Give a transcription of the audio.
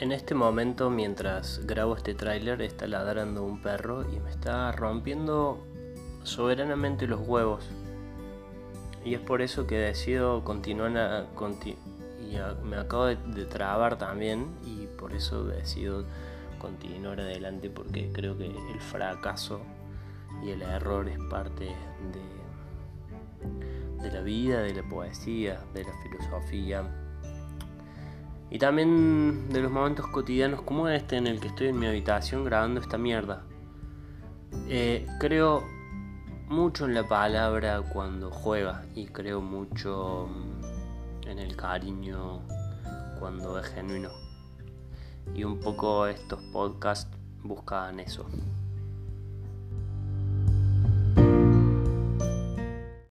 En este momento, mientras grabo este tráiler, está ladrando un perro y me está rompiendo soberanamente los huevos. Y es por eso que decido continuar a, y me acabo de, trabar también y por eso decido continuar adelante porque creo que el fracaso y el error es parte de, de la vida, de la poesía, de la filosofía y también de los momentos cotidianos como este en el que estoy en mi habitación grabando esta mierda. Eh, creo mucho en la palabra cuando juega y creo mucho en el cariño cuando es genuino. Y un poco estos podcasts buscan eso.